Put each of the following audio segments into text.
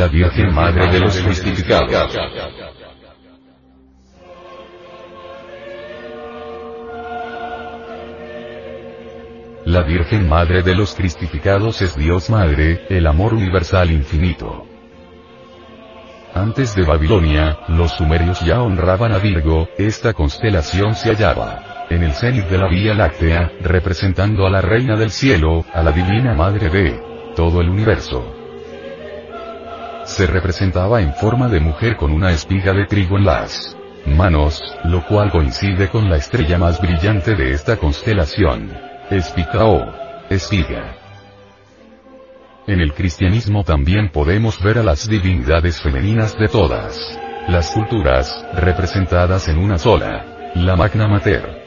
la Virgen Madre de los Justificados. La Virgen Madre de los Cristificados es Dios Madre, el amor universal infinito. Antes de Babilonia, los sumerios ya honraban a Virgo, esta constelación se hallaba en el cenit de la Vía Láctea, representando a la Reina del Cielo, a la Divina Madre de todo el universo. Se representaba en forma de mujer con una espiga de trigo en las manos, lo cual coincide con la estrella más brillante de esta constelación. Espica o espiga. En el cristianismo también podemos ver a las divinidades femeninas de todas las culturas, representadas en una sola, la Magna Mater.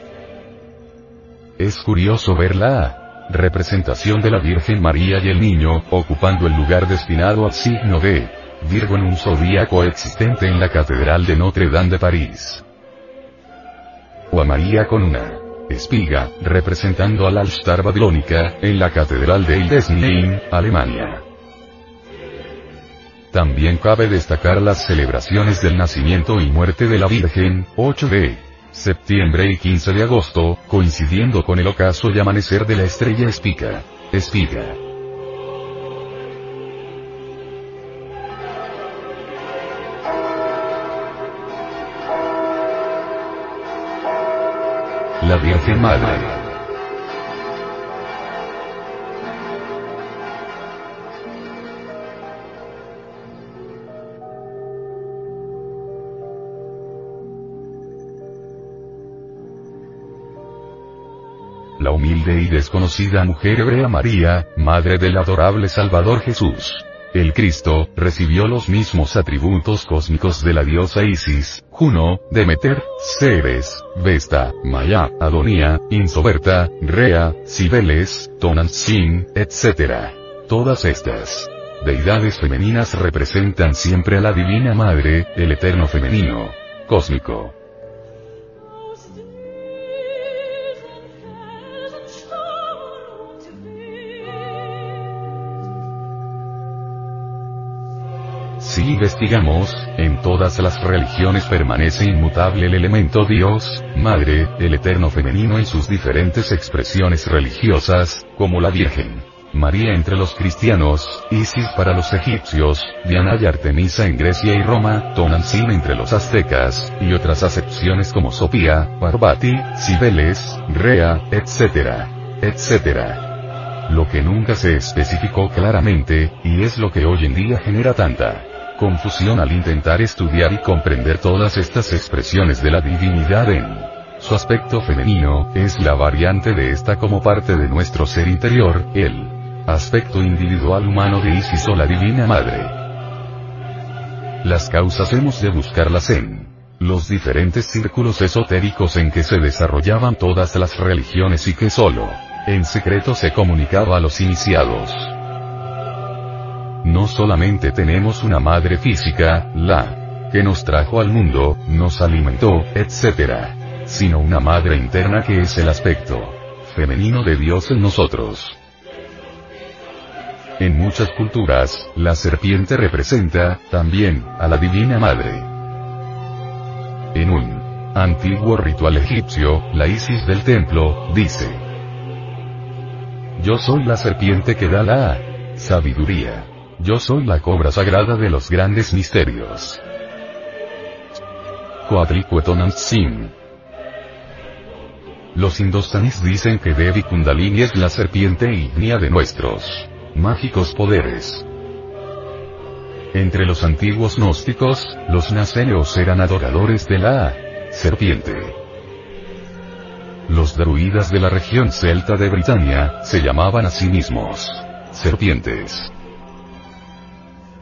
Es curioso ver la representación de la Virgen María y el Niño, ocupando el lugar destinado al signo de Virgo en un zodíaco existente en la Catedral de Notre Dame de París. O a María con una espiga, representando a la Alstar babilónica, en la Catedral de Hildesheim, Alemania. También cabe destacar las celebraciones del nacimiento y muerte de la Virgen, 8 de septiembre y 15 de agosto, coincidiendo con el ocaso y amanecer de la estrella Espiga. Espiga. La Virgen Madre. La humilde y desconocida mujer hebrea María, madre del adorable Salvador Jesús. El Cristo, recibió los mismos atributos cósmicos de la diosa Isis, Juno, Demeter, Ceres, Vesta, Maya, Adonía, Insoberta, Rea, Cibeles, Tonantzin, etc. Todas estas deidades femeninas representan siempre a la Divina Madre, el Eterno Femenino, cósmico. Si investigamos, en todas las religiones permanece inmutable el elemento Dios, Madre, el Eterno Femenino y sus diferentes expresiones religiosas, como la Virgen. María entre los cristianos, Isis para los egipcios, Diana y Artemisa en Grecia y Roma, Tonantzin entre los aztecas, y otras acepciones como Sofía, Parvati, Cibeles, Rea, etc. etc. Lo que nunca se especificó claramente, y es lo que hoy en día genera tanta confusión al intentar estudiar y comprender todas estas expresiones de la divinidad en su aspecto femenino, es la variante de esta como parte de nuestro ser interior, el aspecto individual humano de Isis o la Divina Madre. Las causas hemos de buscarlas en los diferentes círculos esotéricos en que se desarrollaban todas las religiones y que solo, en secreto se comunicaba a los iniciados. No solamente tenemos una madre física, la que nos trajo al mundo, nos alimentó, etc. Sino una madre interna que es el aspecto femenino de Dios en nosotros. En muchas culturas, la serpiente representa, también, a la Divina Madre. En un antiguo ritual egipcio, la Isis del templo, dice, Yo soy la serpiente que da la sabiduría. Yo soy la cobra sagrada de los grandes misterios. Los indostanis dicen que Devi Kundalini es la serpiente ígnea de nuestros mágicos poderes. Entre los antiguos gnósticos, los naceneos eran adoradores de la serpiente. Los druidas de la región celta de Britania, se llamaban a sí mismos serpientes.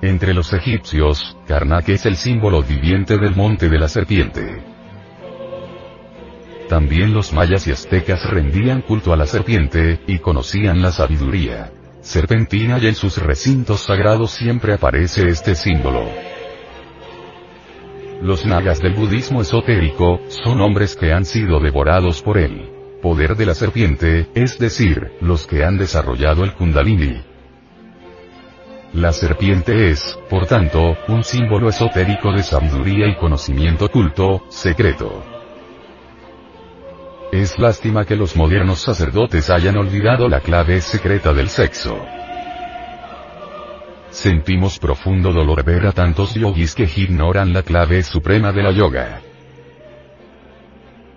Entre los egipcios, Karnak es el símbolo viviente del monte de la serpiente. También los mayas y aztecas rendían culto a la serpiente, y conocían la sabiduría serpentina y en sus recintos sagrados siempre aparece este símbolo. Los nagas del budismo esotérico, son hombres que han sido devorados por el poder de la serpiente, es decir, los que han desarrollado el kundalini. La serpiente es, por tanto, un símbolo esotérico de sabiduría y conocimiento oculto, secreto. Es lástima que los modernos sacerdotes hayan olvidado la clave secreta del sexo. Sentimos profundo dolor ver a tantos yogis que ignoran la clave suprema de la yoga.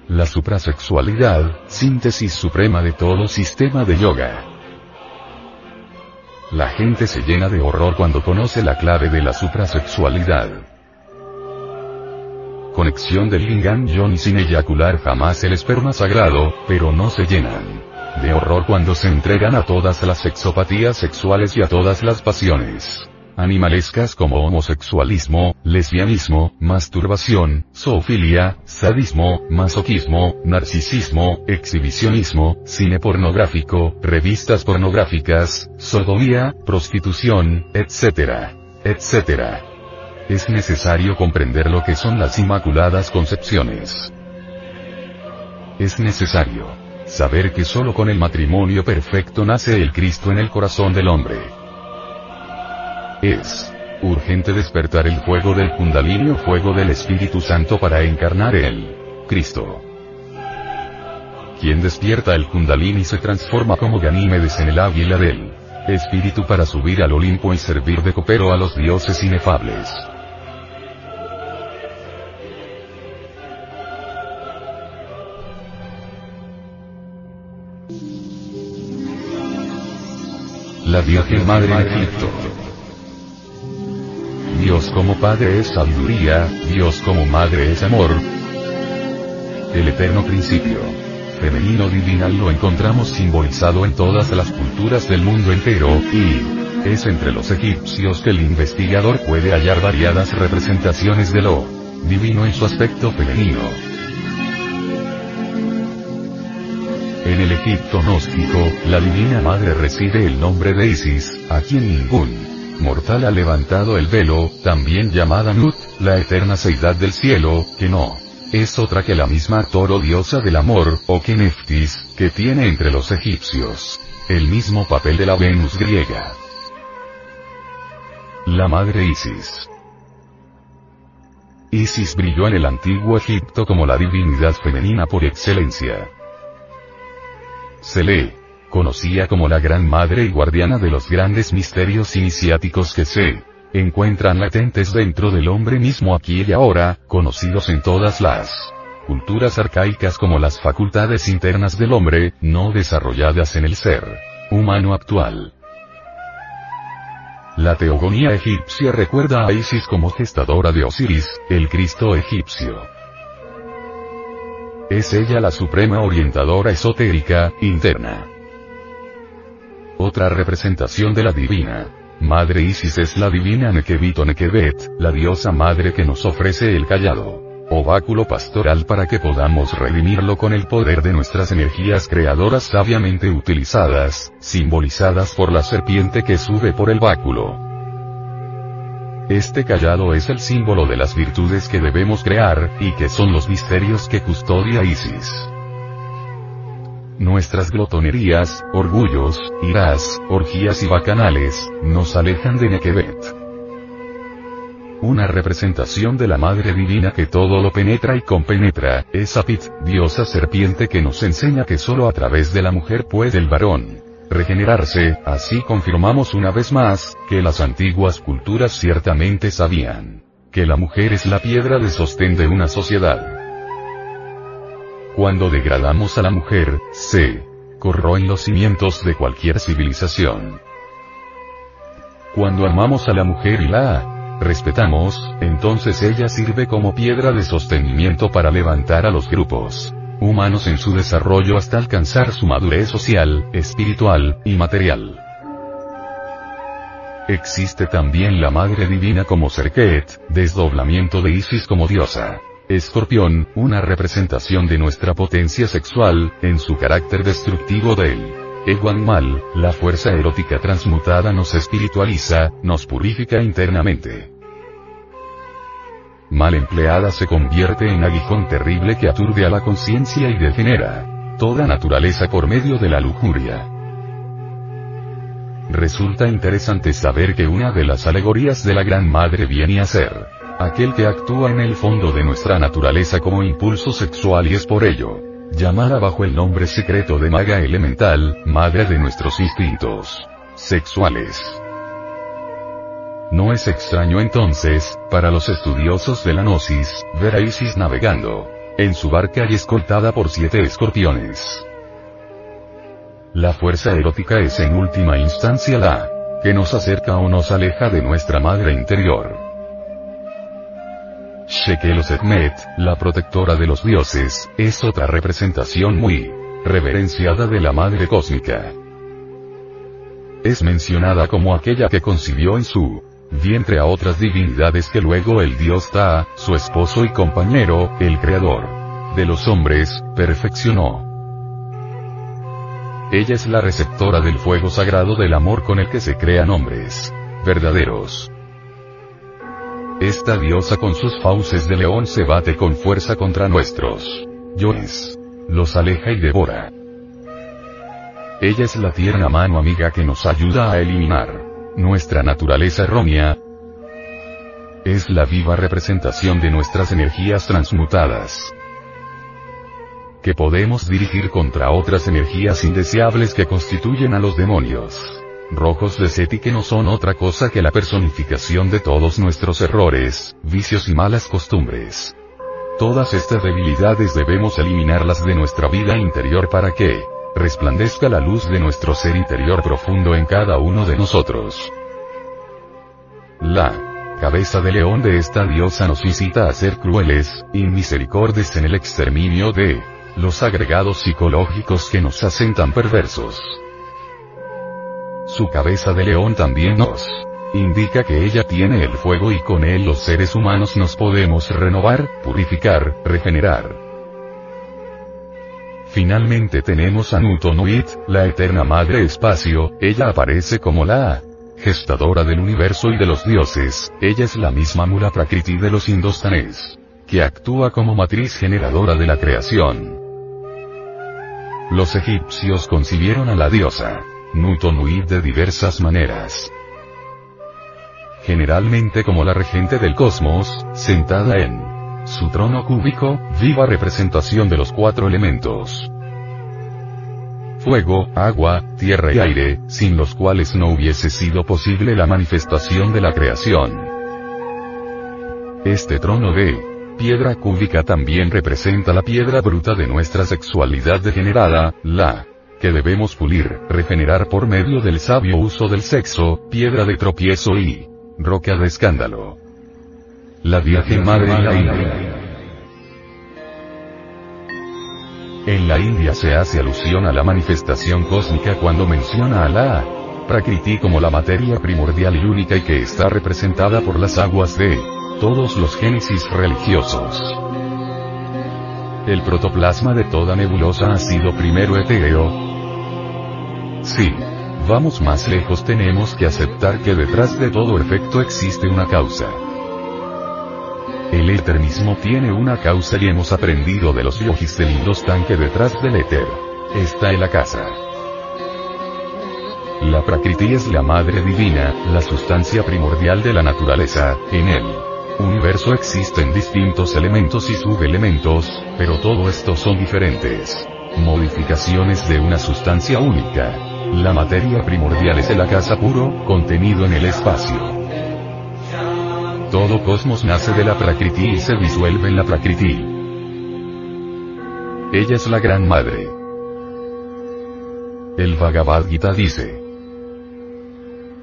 La suprasexualidad, síntesis suprema de todo sistema de yoga. La gente se llena de horror cuando conoce la clave de la suprasexualidad. Conexión del lingam y sin eyacular jamás el esperma sagrado, pero no se llenan de horror cuando se entregan a todas las sexopatías sexuales y a todas las pasiones animalescas como homosexualismo, lesbianismo, masturbación, zoofilia, sadismo, masoquismo, narcisismo, exhibicionismo, cine pornográfico, revistas pornográficas, sodomía, prostitución, etc. etc. Es necesario comprender lo que son las Inmaculadas Concepciones. Es necesario saber que solo con el matrimonio perfecto nace el Cristo en el corazón del hombre. Es urgente despertar el fuego del Kundalini o fuego del Espíritu Santo para encarnar el Cristo. Quien despierta el Kundalini se transforma como Ganímedes en el águila del Espíritu para subir al Olimpo y servir de copero a los dioses inefables. La Virgen Madre de Egipto. Dios como Padre es sabiduría, Dios como Madre es amor. El eterno principio femenino divinal lo encontramos simbolizado en todas las culturas del mundo entero, y es entre los egipcios que el investigador puede hallar variadas representaciones de lo divino en su aspecto femenino. En el Egipto gnóstico, la Divina Madre recibe el nombre de Isis, a quien ningún mortal ha levantado el velo, también llamada Nut, la eterna seidad del cielo, que no es otra que la misma Toro diosa del amor, o que Neftis, que tiene entre los egipcios el mismo papel de la Venus griega. La madre Isis. Isis brilló en el antiguo Egipto como la divinidad femenina por excelencia. Se lee, conocía como la Gran Madre y Guardiana de los grandes misterios iniciáticos que se encuentran latentes dentro del hombre mismo aquí y ahora, conocidos en todas las culturas arcaicas como las facultades internas del hombre, no desarrolladas en el ser humano actual. La teogonía egipcia recuerda a Isis como gestadora de Osiris, el Cristo egipcio. Es ella la suprema orientadora esotérica, interna. Otra representación de la divina. Madre Isis es la divina Nekebito Nekebet, la diosa madre que nos ofrece el callado. Obáculo pastoral para que podamos redimirlo con el poder de nuestras energías creadoras sabiamente utilizadas, simbolizadas por la serpiente que sube por el báculo. Este callado es el símbolo de las virtudes que debemos crear, y que son los misterios que custodia Isis. Nuestras glotonerías, orgullos, iras, orgías y bacanales, nos alejan de Nekebet. Una representación de la Madre Divina que todo lo penetra y compenetra, es Apit, diosa serpiente que nos enseña que solo a través de la mujer puede el varón regenerarse, así confirmamos una vez más, que las antiguas culturas ciertamente sabían que la mujer es la piedra de sostén de una sociedad. Cuando degradamos a la mujer, se corroen los cimientos de cualquier civilización. Cuando amamos a la mujer y la respetamos, entonces ella sirve como piedra de sostenimiento para levantar a los grupos humanos en su desarrollo hasta alcanzar su madurez social, espiritual, y material. Existe también la Madre Divina como Serket, desdoblamiento de Isis como diosa. Escorpión, una representación de nuestra potencia sexual, en su carácter destructivo del ego animal, la fuerza erótica transmutada nos espiritualiza, nos purifica internamente. Mal empleada se convierte en aguijón terrible que aturde a la conciencia y degenera toda naturaleza por medio de la lujuria. Resulta interesante saber que una de las alegorías de la Gran Madre viene a ser aquel que actúa en el fondo de nuestra naturaleza como impulso sexual y es por ello llamada bajo el nombre secreto de maga elemental, madre de nuestros instintos sexuales. No es extraño entonces, para los estudiosos de la Gnosis, ver a Isis navegando en su barca y escoltada por siete escorpiones. La fuerza erótica es en última instancia la que nos acerca o nos aleja de nuestra madre interior. Shekel Setmet, la protectora de los dioses, es otra representación muy reverenciada de la madre cósmica. Es mencionada como aquella que concibió en su vientre a otras divinidades que luego el dios Ta, su esposo y compañero, el creador de los hombres, perfeccionó. Ella es la receptora del fuego sagrado del amor con el que se crean hombres verdaderos. Esta diosa con sus fauces de león se bate con fuerza contra nuestros yoes. Los aleja y devora. Ella es la tierna mano amiga que nos ayuda a eliminar nuestra naturaleza errónea. Es la viva representación de nuestras energías transmutadas que podemos dirigir contra otras energías indeseables que constituyen a los demonios. Rojos de Seti que no son otra cosa que la personificación de todos nuestros errores, vicios y malas costumbres. Todas estas debilidades debemos eliminarlas de nuestra vida interior para que resplandezca la luz de nuestro ser interior profundo en cada uno de nosotros. La cabeza de león de esta diosa nos incita a ser crueles, y misericordes en el exterminio de los agregados psicológicos que nos hacen tan perversos. Su cabeza de león también nos indica que ella tiene el fuego y con él los seres humanos nos podemos renovar, purificar, regenerar. Finalmente tenemos a Nutonuit, la eterna madre espacio, ella aparece como la gestadora del universo y de los dioses, ella es la misma Mula Prakriti de los indostanes, que actúa como matriz generadora de la creación. Los egipcios concibieron a la diosa Nutonui de diversas maneras. Generalmente como la regente del cosmos, sentada en su trono cúbico, viva representación de los cuatro elementos. Fuego, agua, tierra y aire, sin los cuales no hubiese sido posible la manifestación de la creación. Este trono de piedra cúbica también representa la piedra bruta de nuestra sexualidad degenerada, la que debemos pulir, regenerar por medio del sabio uso del sexo, piedra de tropiezo y roca de escándalo. La Virgen Madre en la India. En la India se hace alusión a la manifestación cósmica cuando menciona a la Prakriti como la materia primordial y única y que está representada por las aguas de todos los génesis religiosos. El protoplasma de toda nebulosa ha sido primero etéreo. Sí. Vamos más lejos tenemos que aceptar que detrás de todo efecto existe una causa. El éter mismo tiene una causa y hemos aprendido de los yogis del que detrás del éter está en la casa. La Prakriti es la madre divina, la sustancia primordial de la naturaleza, en él universo existen distintos elementos y subelementos, pero todo esto son diferentes modificaciones de una sustancia única. La materia primordial es el acasa puro, contenido en el espacio. Todo cosmos nace de la Prakriti y se disuelve en la Prakriti. Ella es la Gran Madre. El Bhagavad Gita dice.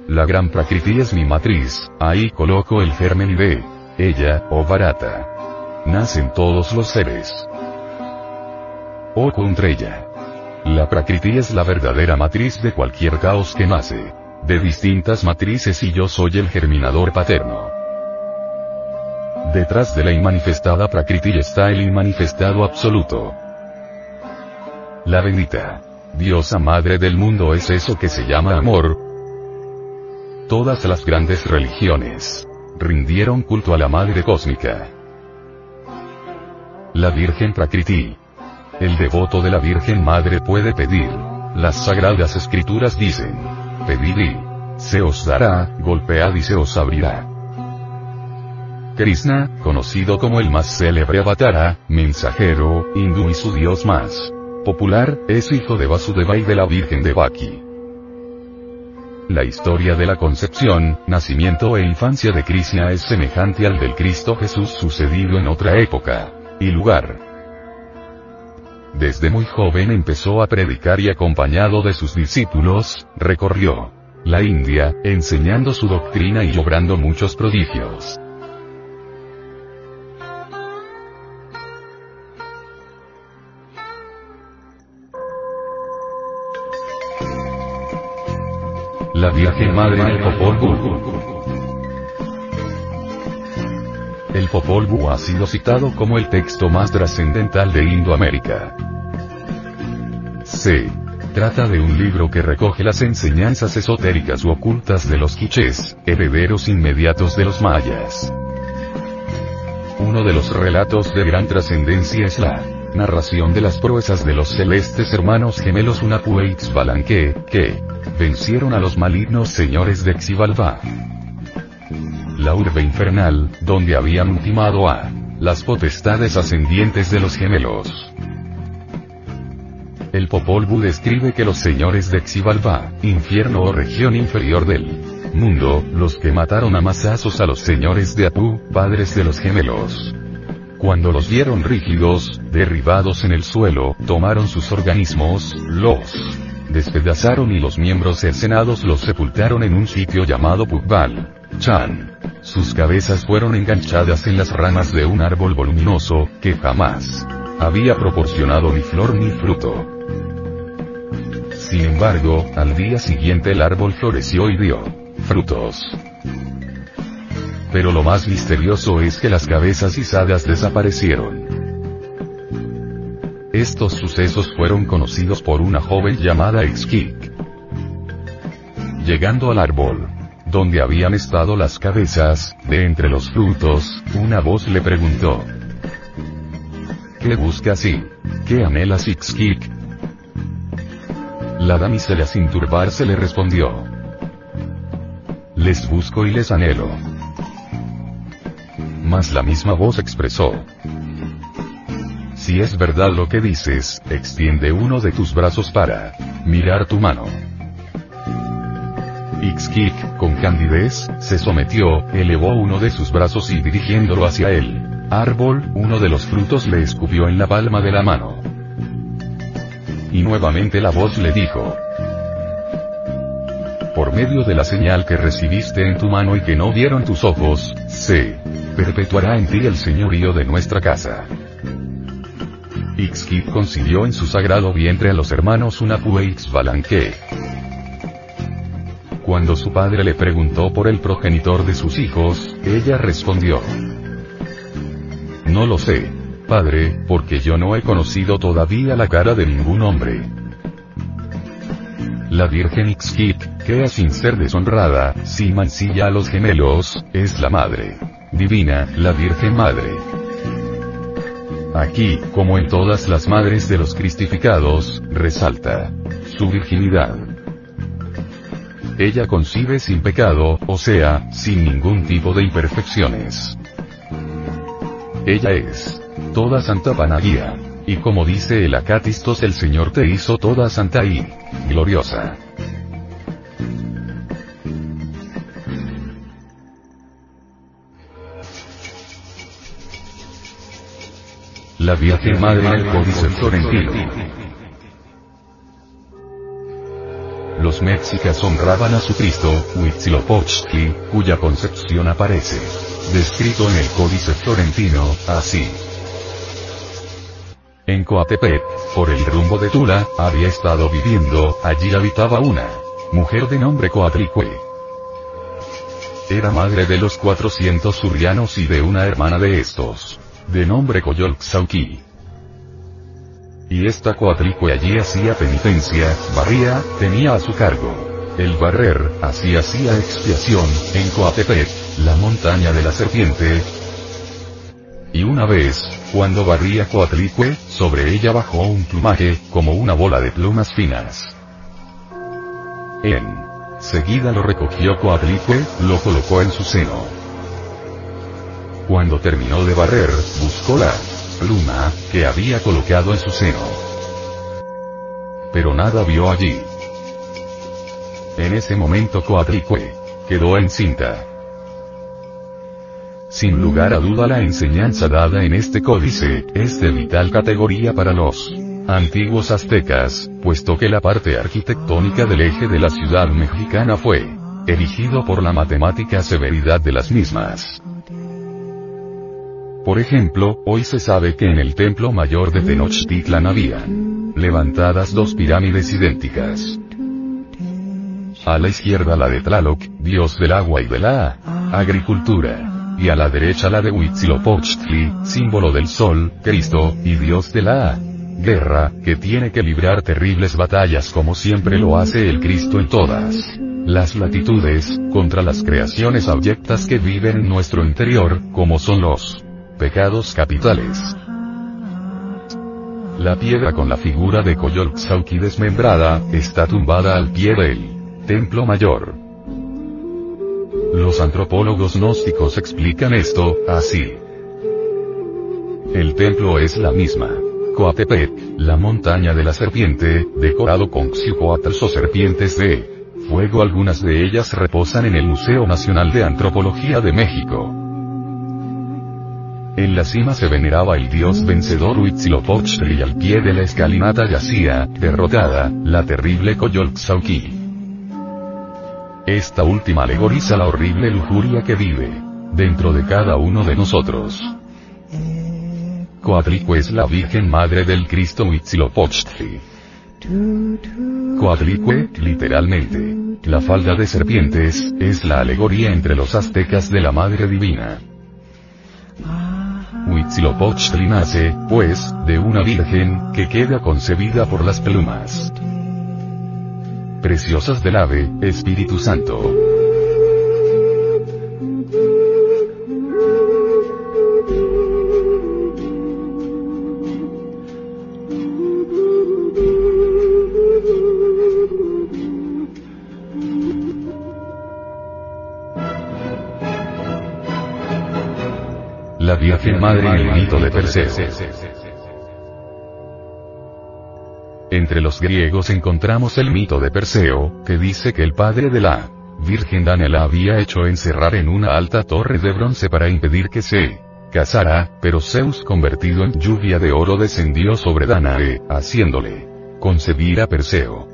La Gran Prakriti es mi matriz, ahí coloco el germen y de ella, oh barata. Nacen todos los seres. Oh ella. La Prakriti es la verdadera matriz de cualquier caos que nace. De distintas matrices y yo soy el germinador paterno. Detrás de la inmanifestada Prakriti está el inmanifestado absoluto. La bendita. Diosa madre del mundo es eso que se llama amor. Todas las grandes religiones rindieron culto a la Madre Cósmica. La Virgen Prakriti. El devoto de la Virgen Madre puede pedir. Las sagradas escrituras dicen. pedid y se os dará, golpead y se os abrirá. Krishna, conocido como el más célebre avatara, mensajero, hindú y su dios más popular, es hijo de Vasudeva y de la Virgen de Baki. La historia de la concepción, nacimiento e infancia de Krishna es semejante al del Cristo Jesús sucedido en otra época y lugar. Desde muy joven empezó a predicar y acompañado de sus discípulos, recorrió la India, enseñando su doctrina y obrando muchos prodigios. La Virgen Madre del El Popol Vuh ha sido citado como el texto más trascendental de Indoamérica. Se trata de un libro que recoge las enseñanzas esotéricas u ocultas de los quichés, herederos inmediatos de los mayas. Uno de los relatos de gran trascendencia es la narración de las proezas de los celestes hermanos gemelos Unapu e Ixbalanque, que vencieron a los malignos señores de Xibalbá. La urbe infernal, donde habían ultimado a las potestades ascendientes de los gemelos. El Popol Vuh describe que los señores de Xibalbá, infierno o región inferior del mundo, los que mataron a masazos a los señores de Apu, padres de los gemelos. Cuando los vieron rígidos, derribados en el suelo, tomaron sus organismos, los despedazaron y los miembros cercenados los sepultaron en un sitio llamado Pukbal. Chan. Sus cabezas fueron enganchadas en las ramas de un árbol voluminoso, que jamás había proporcionado ni flor ni fruto. Sin embargo, al día siguiente el árbol floreció y dio frutos. Pero lo más misterioso es que las cabezas izadas desaparecieron. Estos sucesos fueron conocidos por una joven llamada Ixkik. Llegando al árbol, donde habían estado las cabezas, de entre los frutos, una voz le preguntó. ¿Qué buscas y qué anhelas Ixkik? La damisela sin turbarse le respondió. Les busco y les anhelo. Mas la misma voz expresó. Si es verdad lo que dices, extiende uno de tus brazos para mirar tu mano. Ixkik, con candidez, se sometió, elevó uno de sus brazos y dirigiéndolo hacia él. Árbol, uno de los frutos le escupió en la palma de la mano. Y nuevamente la voz le dijo. Por medio de la señal que recibiste en tu mano y que no vieron tus ojos, se perpetuará en ti el señorío de nuestra casa. Ixkip concibió en su sagrado vientre a los hermanos Unapu e Ixbalanque. Cuando su padre le preguntó por el progenitor de sus hijos, ella respondió. No lo sé, padre, porque yo no he conocido todavía la cara de ningún hombre. La Virgen Ixkip, que sin ser deshonrada, si mancilla a los gemelos, es la madre divina, la Virgen Madre. Aquí, como en todas las madres de los cristificados, resalta su virginidad. Ella concibe sin pecado, o sea, sin ningún tipo de imperfecciones. Ella es toda santa Panagia. Y como dice el Acatistos el Señor te hizo toda santa y gloriosa. La Virgen Madre del Códice Florentino. Los mexicas honraban a su Cristo, Huitzilopochtli, cuya concepción aparece descrito en el Códice Florentino, así. En Coatepec, por el rumbo de Tula, había estado viviendo, allí habitaba una mujer de nombre Coatlicue. Era madre de los 400 surrianos y de una hermana de estos de nombre Coyolxauqui. Y esta cuatlicue allí hacía penitencia, barría, tenía a su cargo. El barrer, así hacía expiación, en Coatepec, la montaña de la serpiente. Y una vez, cuando barría Coatlicue, sobre ella bajó un plumaje, como una bola de plumas finas. En Seguida lo recogió Coatlicue, lo colocó en su seno. Cuando terminó de barrer, buscó la pluma, que había colocado en su seno. Pero nada vio allí. En ese momento Coatlicue quedó encinta. Sin lugar a duda la enseñanza dada en este códice, es de vital categoría para los antiguos aztecas, puesto que la parte arquitectónica del eje de la ciudad mexicana fue erigido por la matemática severidad de las mismas. Por ejemplo, hoy se sabe que en el templo mayor de Tenochtitlan habían levantadas dos pirámides idénticas. A la izquierda la de Tlaloc, dios del agua y de la agricultura. Y a la derecha la de Huitzilopochtli, símbolo del sol, Cristo, y dios de la guerra, que tiene que librar terribles batallas como siempre lo hace el Cristo en todas las latitudes, contra las creaciones abyectas que viven en nuestro interior, como son los pecados capitales. La piedra con la figura de Coyolxauqui desmembrada, está tumbada al pie del templo mayor. Los antropólogos gnósticos explican esto, así. El templo es la misma. Coatepec, la montaña de la serpiente, decorado con xiucoatls o serpientes de fuego algunas de ellas reposan en el Museo Nacional de Antropología de México. En la cima se veneraba el dios vencedor Huitzilopochtli y al pie de la escalinata yacía, derrotada, la terrible Coyolxauqui. Esta última alegoriza la horrible lujuria que vive dentro de cada uno de nosotros. Coatlicue es la Virgen Madre del Cristo Huitzilopochtli. Coatlicue, literalmente, la falda de serpientes, es la alegoría entre los aztecas de la Madre Divina. Huitzilopochtli nace, pues, de una virgen, que queda concebida por las plumas preciosas del ave, Espíritu Santo. Madre en el mito de Perseo. Entre los griegos encontramos el mito de Perseo, que dice que el padre de la Virgen Dana la había hecho encerrar en una alta torre de bronce para impedir que se casara, pero Zeus convertido en lluvia de oro descendió sobre Danae, haciéndole concebir a Perseo.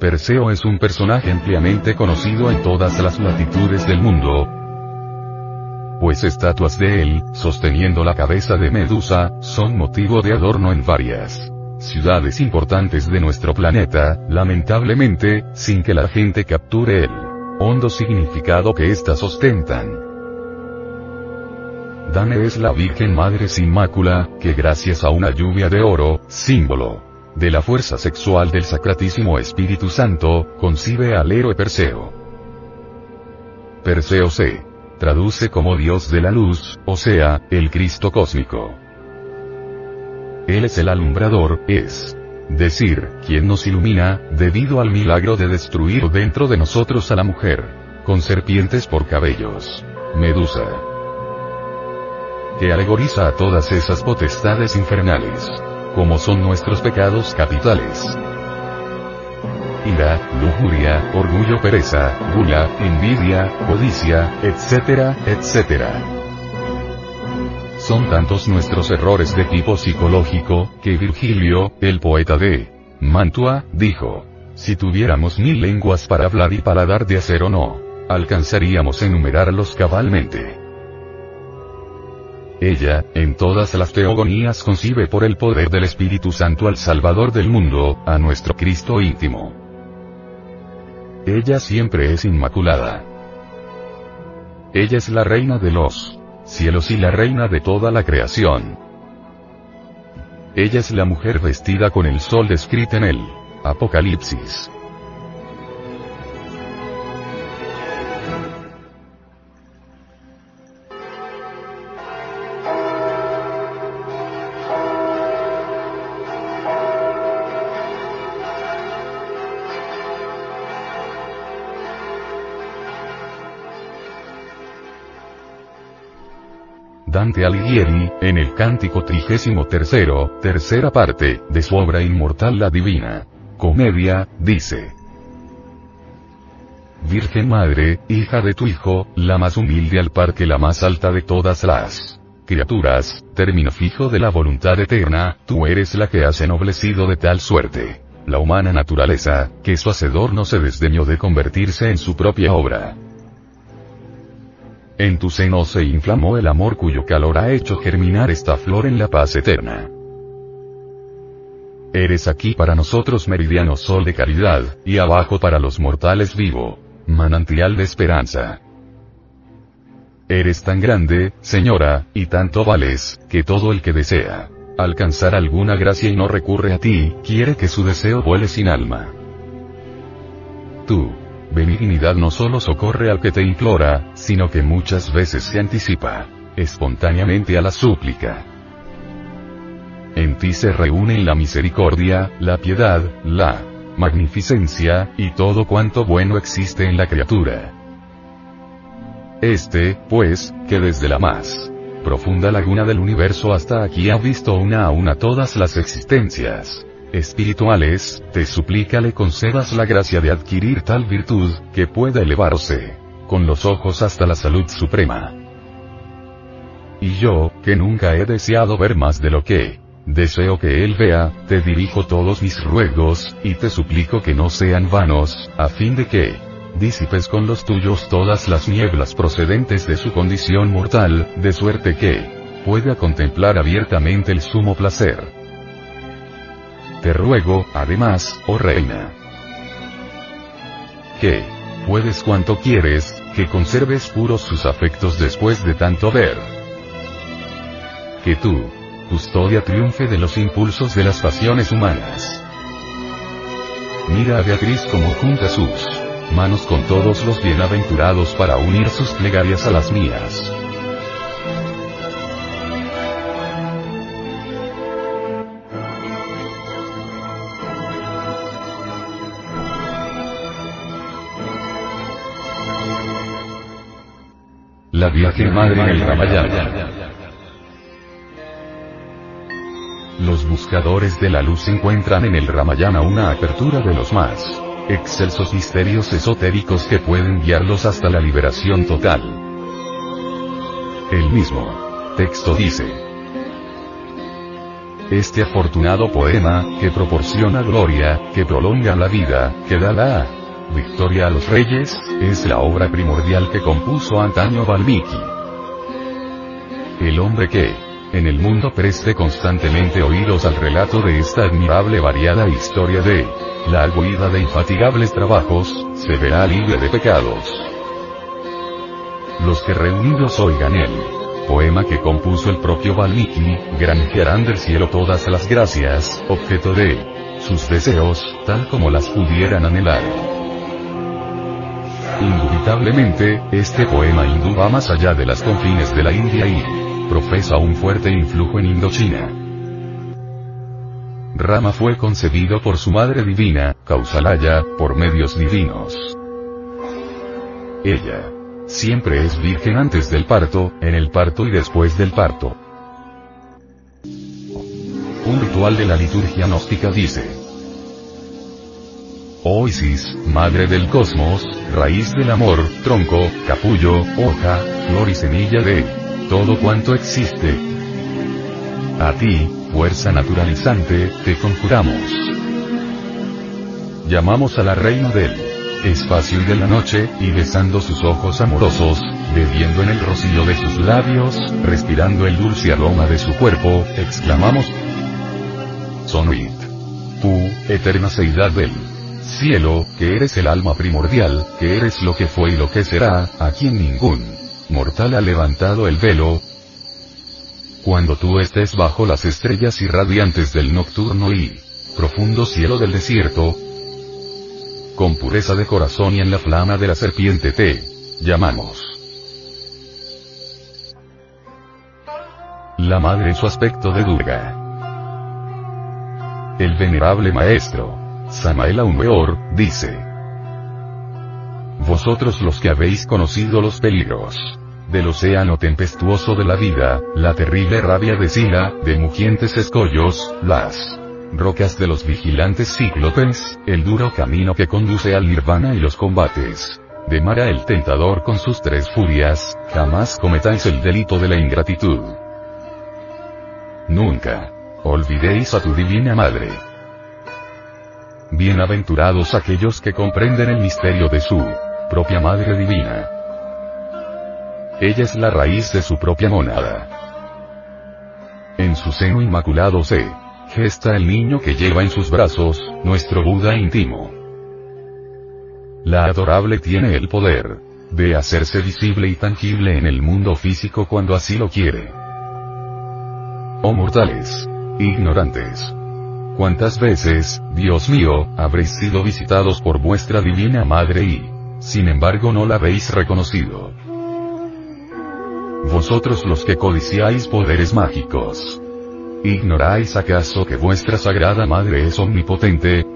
Perseo es un personaje ampliamente conocido en todas las latitudes del mundo, pues estatuas de él, sosteniendo la cabeza de Medusa, son motivo de adorno en varias ciudades importantes de nuestro planeta, lamentablemente, sin que la gente capture el hondo significado que éstas ostentan. Dane es la Virgen Madre sin mácula, que gracias a una lluvia de oro, símbolo de la fuerza sexual del Sacratísimo Espíritu Santo, concibe al héroe Perseo. Perseo se traduce como Dios de la luz, o sea, el Cristo cósmico. Él es el alumbrador, es decir, quien nos ilumina, debido al milagro de destruir dentro de nosotros a la mujer, con serpientes por cabellos. Medusa. Que alegoriza a todas esas potestades infernales. Como son nuestros pecados capitales ira, lujuria, orgullo, pereza, gula, envidia, codicia, etcétera, etcétera. Son tantos nuestros errores de tipo psicológico, que Virgilio, el poeta de Mantua, dijo, si tuviéramos mil lenguas para hablar y para dar de hacer o no, alcanzaríamos enumerarlos cabalmente. Ella, en todas las teogonías concibe por el poder del Espíritu Santo al Salvador del mundo, a nuestro Cristo íntimo. Ella siempre es inmaculada. Ella es la reina de los cielos y la reina de toda la creación. Ella es la mujer vestida con el sol descrita en el Apocalipsis. Dante Alighieri, en el cántico trigésimo tercero, tercera parte, de su obra inmortal La Divina Comedia, dice. Virgen Madre, hija de tu Hijo, la más humilde al par que la más alta de todas las criaturas, término fijo de la voluntad eterna, tú eres la que has ennoblecido de tal suerte la humana naturaleza, que su hacedor no se desdeñó de convertirse en su propia obra. En tu seno se inflamó el amor cuyo calor ha hecho germinar esta flor en la paz eterna. Eres aquí para nosotros meridiano sol de caridad, y abajo para los mortales vivo, manantial de esperanza. Eres tan grande, Señora, y tanto vales, que todo el que desea alcanzar alguna gracia y no recurre a ti, quiere que su deseo vuele sin alma. Tú, benignidad no solo socorre al que te implora, sino que muchas veces se anticipa, espontáneamente a la súplica. En ti se reúnen la misericordia, la piedad, la magnificencia, y todo cuanto bueno existe en la criatura. Este, pues, que desde la más profunda laguna del universo hasta aquí ha visto una a una todas las existencias espirituales, te suplica le concedas la gracia de adquirir tal virtud, que pueda elevarse con los ojos hasta la salud suprema. Y yo, que nunca he deseado ver más de lo que deseo que él vea, te dirijo todos mis ruegos, y te suplico que no sean vanos, a fin de que disipes con los tuyos todas las nieblas procedentes de su condición mortal, de suerte que pueda contemplar abiertamente el sumo placer. Te ruego, además, oh reina, que puedes cuanto quieres, que conserves puros sus afectos después de tanto ver. Que tú, custodia triunfe de los impulsos de las pasiones humanas. Mira a Beatriz como junta sus manos con todos los bienaventurados para unir sus plegarias a las mías. La Virgen Madre en el Ramayana. Los buscadores de la luz encuentran en el Ramayana una apertura de los más excelsos misterios esotéricos que pueden guiarlos hasta la liberación total. El mismo texto dice, este afortunado poema, que proporciona gloria, que prolonga la vida, que da la victoria a los reyes, es la obra primordial que compuso antaño Valmiki. El hombre que, en el mundo preste constantemente oídos al relato de esta admirable variada historia de la huida de infatigables trabajos, se verá libre de pecados. Los que reunidos oigan el poema que compuso el propio Valmiki, granjearán del cielo todas las gracias, objeto de sus deseos, tal como las pudieran anhelar. Indubitablemente, este poema hindú va más allá de las confines de la India y profesa un fuerte influjo en Indochina. Rama fue concebido por su madre divina, Kausalaya, por medios divinos. Ella siempre es virgen antes del parto, en el parto y después del parto. Un ritual de la liturgia gnóstica dice, Oh Isis, Madre del Cosmos, raíz del amor, tronco, capullo, hoja, flor y semilla de todo cuanto existe. A ti, fuerza naturalizante, te conjuramos. Llamamos a la reina del espacio y de la noche, y besando sus ojos amorosos, bebiendo en el rocío de sus labios, respirando el dulce aroma de su cuerpo, exclamamos, Sonuit. Tú, eterna seidad del cielo, que eres el alma primordial, que eres lo que fue y lo que será, a quien ningún mortal ha levantado el velo, cuando tú estés bajo las estrellas irradiantes del nocturno y profundo cielo del desierto, con pureza de corazón y en la flama de la serpiente te llamamos. La madre en su aspecto de Durga. El venerable maestro, Samael Aumeor, dice, Vosotros los que habéis conocido los peligros del océano tempestuoso de la vida, la terrible rabia de de mugientes escollos, las rocas de los vigilantes cíclopes, el duro camino que conduce al nirvana y los combates. De Mara el tentador con sus tres furias, jamás cometáis el delito de la ingratitud. Nunca olvidéis a tu divina madre. Bienaventurados aquellos que comprenden el misterio de su propia madre divina. Ella es la raíz de su propia monada. En su seno inmaculado se gesta el niño que lleva en sus brazos, nuestro Buda íntimo. La adorable tiene el poder de hacerse visible y tangible en el mundo físico cuando así lo quiere. Oh mortales, ignorantes. ¿Cuántas veces, Dios mío, habréis sido visitados por vuestra divina madre y, sin embargo, no la habéis reconocido? Vosotros los que codiciáis poderes mágicos. ¿Ignoráis acaso que vuestra sagrada madre es omnipotente?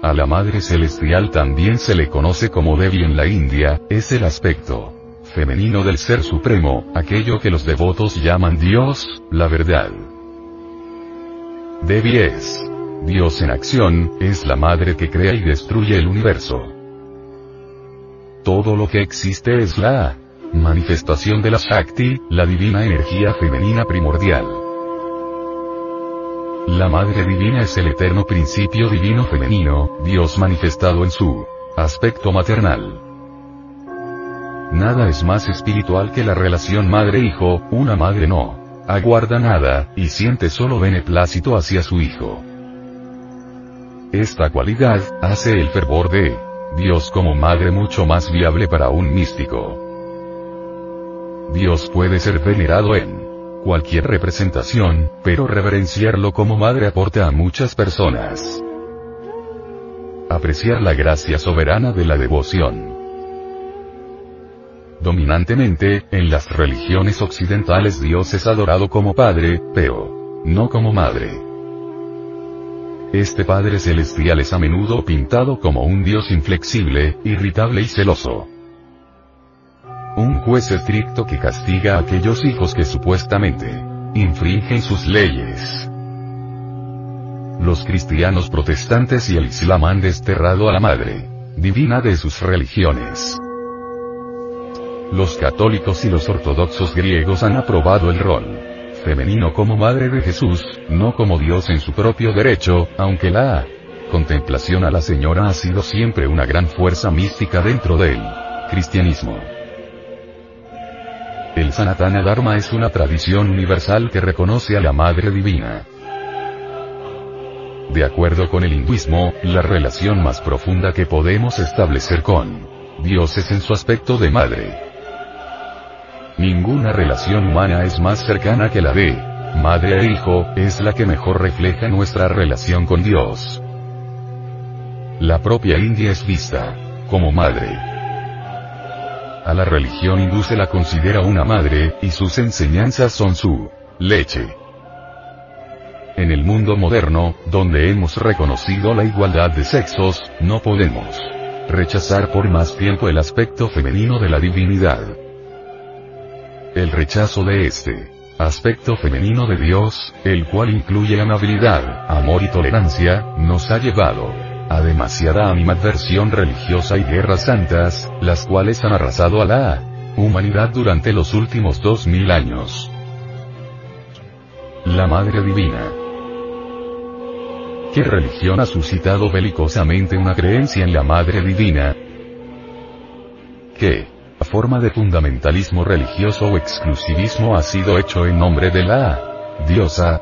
A la Madre Celestial también se le conoce como Devi en la India, es el aspecto femenino del Ser Supremo, aquello que los devotos llaman Dios, la verdad. Devi es Dios en acción, es la madre que crea y destruye el universo. Todo lo que existe es la manifestación de la Shakti, la divina energía femenina primordial. La Madre Divina es el eterno principio divino femenino, Dios manifestado en su aspecto maternal. Nada es más espiritual que la relación madre-hijo, una madre no aguarda nada, y siente solo beneplácito hacia su hijo. Esta cualidad, hace el fervor de Dios como madre mucho más viable para un místico. Dios puede ser venerado en cualquier representación, pero reverenciarlo como madre aporta a muchas personas. Apreciar la gracia soberana de la devoción. Dominantemente, en las religiones occidentales Dios es adorado como Padre, pero no como Madre. Este Padre Celestial es a menudo pintado como un Dios inflexible, irritable y celoso. Un juez estricto que castiga a aquellos hijos que supuestamente infringen sus leyes. Los cristianos protestantes y el Islam han desterrado a la Madre divina de sus religiones. Los católicos y los ortodoxos griegos han aprobado el rol femenino como madre de Jesús, no como Dios en su propio derecho, aunque la contemplación a la Señora ha sido siempre una gran fuerza mística dentro del cristianismo. El Sanatana Dharma es una tradición universal que reconoce a la Madre Divina. De acuerdo con el hinduismo, la relación más profunda que podemos establecer con Dios es en su aspecto de madre. Ninguna relación humana es más cercana que la de madre e hijo, es la que mejor refleja nuestra relación con Dios. La propia India es vista como madre. A la religión hindú se la considera una madre, y sus enseñanzas son su leche. En el mundo moderno, donde hemos reconocido la igualdad de sexos, no podemos rechazar por más tiempo el aspecto femenino de la divinidad. El rechazo de este aspecto femenino de Dios, el cual incluye amabilidad, amor y tolerancia, nos ha llevado a demasiada animadversión religiosa y guerras santas, las cuales han arrasado a la humanidad durante los últimos dos mil años. La Madre Divina. ¿Qué religión ha suscitado belicosamente una creencia en la Madre Divina? ¿Qué? Forma de fundamentalismo religioso o exclusivismo ha sido hecho en nombre de la diosa.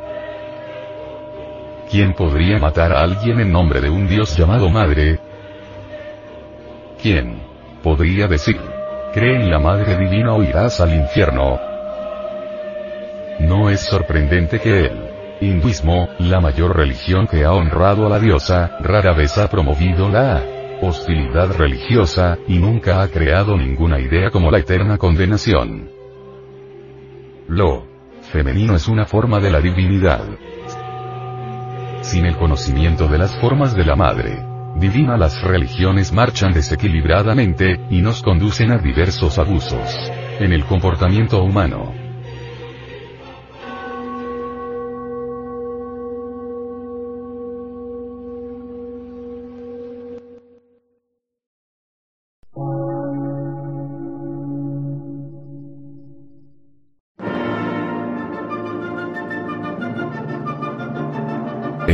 ¿Quién podría matar a alguien en nombre de un dios llamado madre? ¿Quién podría decir, cree en la Madre Divina o irás al infierno? No es sorprendente que el hinduismo, la mayor religión que ha honrado a la diosa, rara vez ha promovido la hostilidad religiosa, y nunca ha creado ninguna idea como la eterna condenación. Lo femenino es una forma de la divinidad. Sin el conocimiento de las formas de la madre divina las religiones marchan desequilibradamente, y nos conducen a diversos abusos en el comportamiento humano.